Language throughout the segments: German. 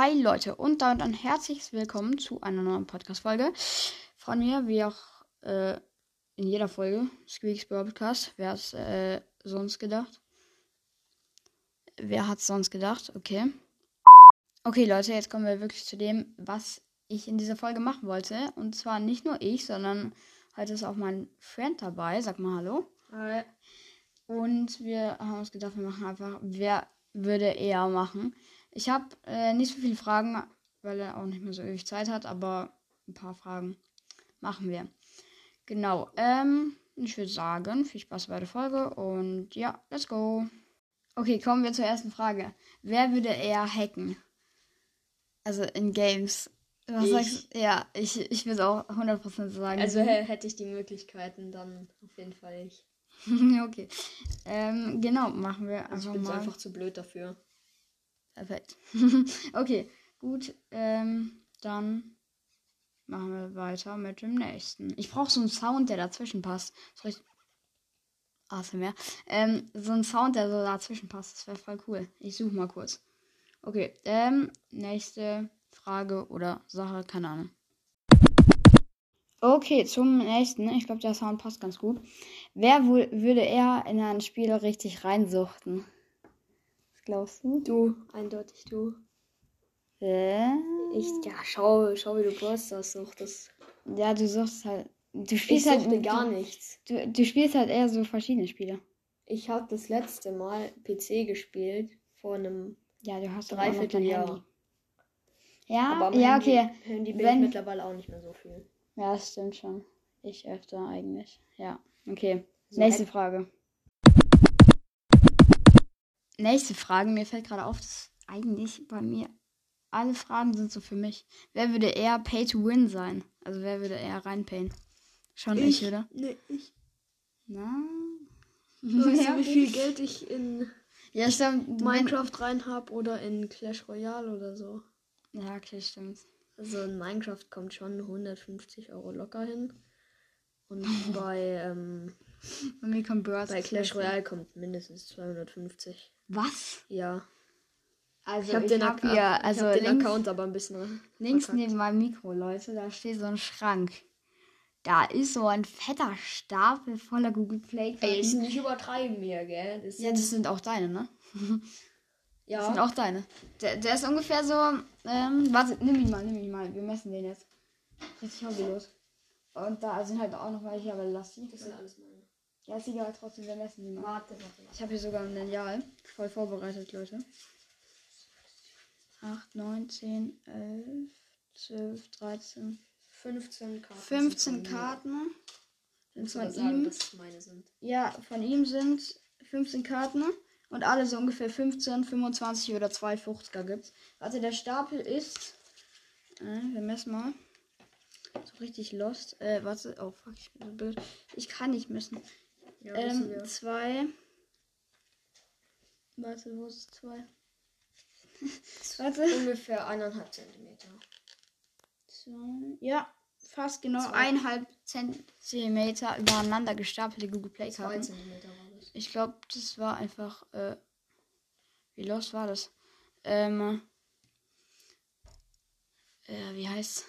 Hi Leute und damit ein herzliches Willkommen zu einer neuen Podcast-Folge von mir, wie auch äh, in jeder Folge Squeaks Podcast. Wer hat äh, sonst gedacht? Wer hat sonst gedacht? Okay. Okay Leute, jetzt kommen wir wirklich zu dem, was ich in dieser Folge machen wollte. Und zwar nicht nur ich, sondern heute ist auch mein Friend dabei. Sag mal Hallo. Hi. Und wir haben uns gedacht, wir machen einfach, wer würde eher machen. Ich habe äh, nicht so viele Fragen, weil er auch nicht mehr so ewig Zeit hat, aber ein paar Fragen machen wir. Genau. Ähm, ich würde sagen, viel Spaß bei der Folge und ja, let's go. Okay, kommen wir zur ersten Frage. Wer würde eher hacken? Also in Games. Was Ich. sagst du? Ja, ich, ich würde auch 100% sagen. Also hä- hätte ich die Möglichkeiten, dann auf jeden Fall ich. okay. Ähm, genau, machen wir Also einfach ich bin so mal. einfach zu blöd dafür. Perfekt. okay, gut. Ähm, dann machen wir weiter mit dem nächsten. Ich brauche so einen Sound, der dazwischen passt. Soll ich. ASMR. Ähm, so ein Sound, der so dazwischen passt. Das wäre voll cool. Ich suche mal kurz. Okay, ähm, nächste Frage oder Sache, keine Ahnung. Okay, zum nächsten. Ich glaube, der Sound passt ganz gut. Wer würde eher in ein Spiel richtig reinsuchten? Glaubst du? Du, eindeutig du. Äh? Ich, ja, schau, schau, wie du Burst das suchtest. Ja, du suchst halt. Du Ich spielst halt suchte gar du, nichts. Du, du spielst halt eher so verschiedene Spiele. Ich habe das letzte Mal PC gespielt vor einem Ja, du hast noch Dreivierteljahr. Handy. Ja, Aber am ja, Handy, okay. Handy bin Wenn- ich mittlerweile auch nicht mehr so viel. Ja, das stimmt schon. Ich öfter eigentlich. Ja, okay. So Nächste Frage. Nächste Frage. Mir fällt gerade auf, dass eigentlich bei mir alle Fragen sind so für mich. Wer würde eher Pay to Win sein? Also wer würde eher reinpayen? Schon ich, oder? Nee, ich. Na? Du, wie viel Geld ich in Ja, stimmt. Minecraft rein habe oder in Clash Royale oder so? Ja, okay, stimmt. Also in Minecraft kommt schon 150 Euro locker hin. Und bei, ähm, Bei mir kommt Birds. bei Clash Royale kommt mindestens 250. Was? Ja. Also Ich habe den, hab hier, also hab den links, Account aber ein bisschen. links verkackt. neben meinem Mikro, Leute, da steht so ein Schrank. Da ist so ein fetter Stapel voller Google Play. Ey, ist Karten. nicht übertreiben hier, gell? Das Ja, das sind auch deine, ne? ja. Das sind auch deine. Der, der ist ungefähr so. Ähm, warte, nimm ihn mal, nimm ihn mal. Wir messen den jetzt. Richtig hobbylos. Und da sind halt auch noch welche, aber lass die. das sind alles meine. Ja, ist egal, trotzdem, wir messen die mal. Warte, warte, warte. Ich habe hier sogar ein Lineal. Voll vorbereitet, Leute. 8, 9, 10, 11, 12, 13, 15 Karten. 15 sind von mir. Karten. Sind von sagen, ihm. Ja, von ihm sind 15 Karten. Und alle so ungefähr 15, 25 oder 250er gibt's. Warte, der Stapel ist. Äh, wir messen mal. So richtig lost. Äh, warte. Oh fuck, ich bin so blöd. Ich kann nicht messen. Ja, Ähm, wir. zwei. Warte, wo ist zwei? Warte. Ungefähr eineinhalb Zentimeter. Zwei. Ja, fast genau Zwei. eineinhalb Zentimeter übereinander gestapelte Google Play Zwei Karten. Zentimeter war das. Ich glaube, das war einfach. Äh, wie los war das? Ähm. Äh, wie heißt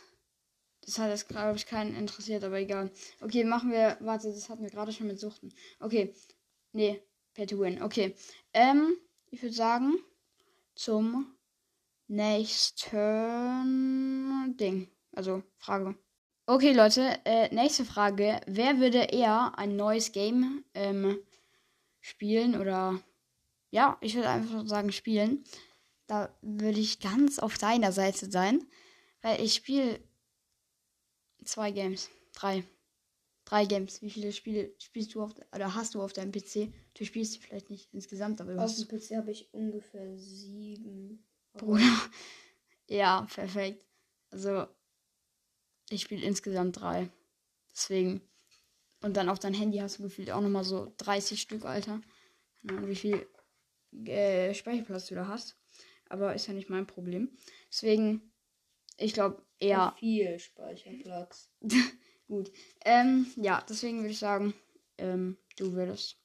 Das hat jetzt, glaube ich, keinen interessiert, aber egal. Okay, machen wir. Warte, das hatten wir gerade schon mit Suchten. Okay. Nee, Pay to Win. Okay. Ähm, ich würde sagen, zum nächsten Ding. Also, Frage. Okay, Leute, äh, nächste Frage. Wer würde eher ein neues Game ähm, spielen oder ja, ich würde einfach sagen spielen. Da würde ich ganz auf deiner Seite sein, weil ich spiele zwei Games, drei, drei Games. Wie viele Spiele spielst du auf oder hast du auf deinem PC? Du spielst die vielleicht nicht insgesamt, aber du Auf hast dem PC habe ich ungefähr sieben. Bruder. Ja, perfekt. Also ich spiele insgesamt drei. Deswegen und dann auf dein Handy hast du gefühlt auch nochmal so 30 Stück, Alter. Wie viel äh, Speicherplatz du da hast. Aber ist ja nicht mein Problem. Deswegen, ich glaube eher Viel Speicherplatz. gut. Ähm, ja, deswegen würde ich sagen, ähm, du würdest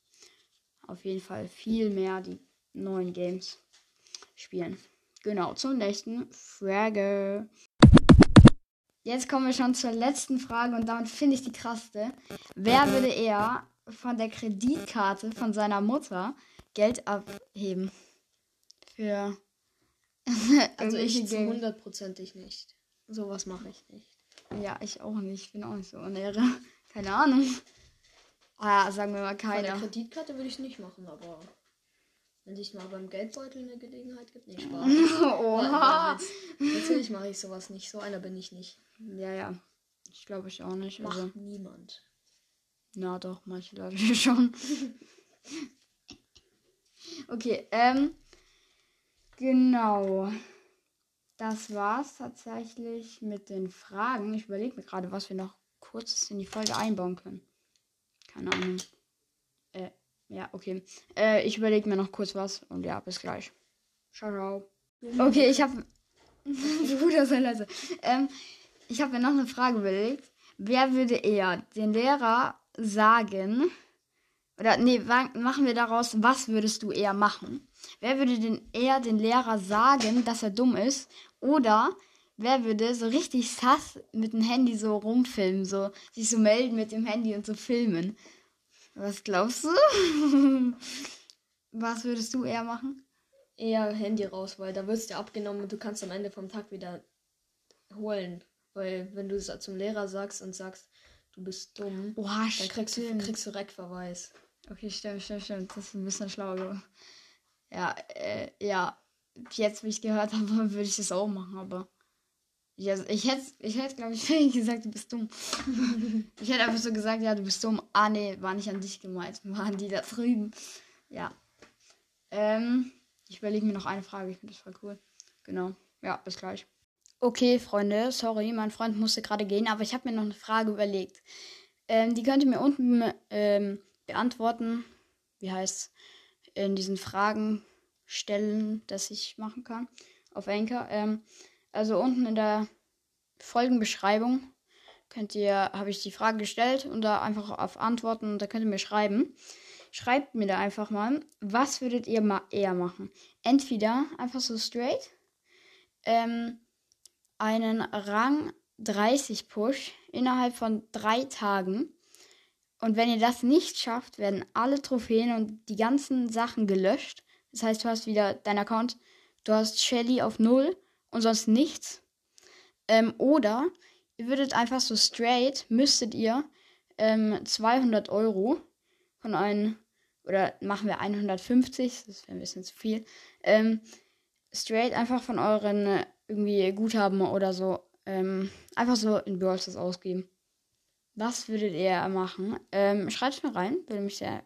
auf jeden Fall viel mehr die neuen Games spielen. Genau, zur nächsten Frage. Jetzt kommen wir schon zur letzten Frage und damit finde ich die krasseste. Wer würde eher von der Kreditkarte von seiner Mutter Geld abheben? Für. Also ich hundertprozentig nicht. Sowas mache ich nicht. Ja, ich auch nicht. Ich bin auch nicht so unnäher. Keine Ahnung. Ah, sagen wir mal der keiner. Kreditkarte würde ich nicht machen, aber wenn sich mal beim Geldbeutel eine Gelegenheit gibt, nicht Spaß. Oha. Natürlich mache ich sowas nicht. So einer bin ich nicht. Ja, ja. Ich glaube ich auch nicht. Macht Also, niemand. na doch, manche Leute schon. okay, ähm. Genau. Das war's tatsächlich mit den Fragen. Ich überlege mir gerade, was wir noch kurzes in die Folge einbauen können. Keine Ahnung. Äh, ja, okay. Äh, ich überlege mir noch kurz was und ja, bis gleich. Ciao, ciao. Okay, ich habe. Bruder, sei leise. Ähm, ich habe mir noch eine Frage überlegt. Wer würde eher den Lehrer sagen, oder nee, machen wir daraus, was würdest du eher machen? Wer würde denn eher den Lehrer sagen, dass er dumm ist? Oder wer würde so richtig sass mit dem Handy so rumfilmen, so sich so melden mit dem Handy und so filmen? Was glaubst du? was würdest du eher machen? Eher Handy raus, weil da wirst du abgenommen und du kannst am Ende vom Tag wieder holen. Weil wenn du es zum Lehrer sagst und sagst, du bist dumm, Boah, dann kriegst du, kriegst du Reckverweis. Okay, stimmt, stimmt, stimmt. Das ist ein bisschen schlauer. geworden. Ja, äh, ja. Jetzt, wie ich gehört habe, würde ich das auch machen, aber. Ja, ich hätte, ich hätte, glaube ich, gesagt, du bist dumm. ich hätte einfach so gesagt, ja, du bist dumm. Ah, nee, war nicht an dich gemeint. Waren die da drüben. Ja. Ähm, ich überlege mir noch eine Frage. Ich finde das voll cool. Genau. Ja, bis gleich. Okay, Freunde, sorry, mein Freund musste gerade gehen, aber ich habe mir noch eine Frage überlegt. Ähm, die könnt ihr mir unten ähm, beantworten. Wie heißt in diesen Fragen stellen, dass ich machen kann auf Anchor. Ähm, also unten in der Folgenbeschreibung könnt ihr, habe ich die Frage gestellt und da einfach auf Antworten und da könnt ihr mir schreiben. Schreibt mir da einfach mal, was würdet ihr ma eher machen? Entweder einfach so straight ähm, einen Rang 30 Push innerhalb von drei Tagen. Und wenn ihr das nicht schafft, werden alle Trophäen und die ganzen Sachen gelöscht. Das heißt, du hast wieder dein Account, du hast Shelly auf null und sonst nichts. Ähm, oder ihr würdet einfach so straight, müsstet ihr ähm, 200 Euro von einem, oder machen wir 150, das wäre ein bisschen zu viel, ähm, straight einfach von euren äh, irgendwie Guthaben oder so, ähm, einfach so in Brawl ausgeben. Was würdet ihr machen? Ähm, Schreibt mir rein, würde mich sehr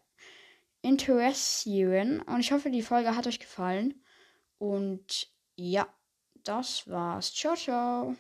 interessieren. Und ich hoffe, die Folge hat euch gefallen. Und ja, das war's. Ciao, ciao.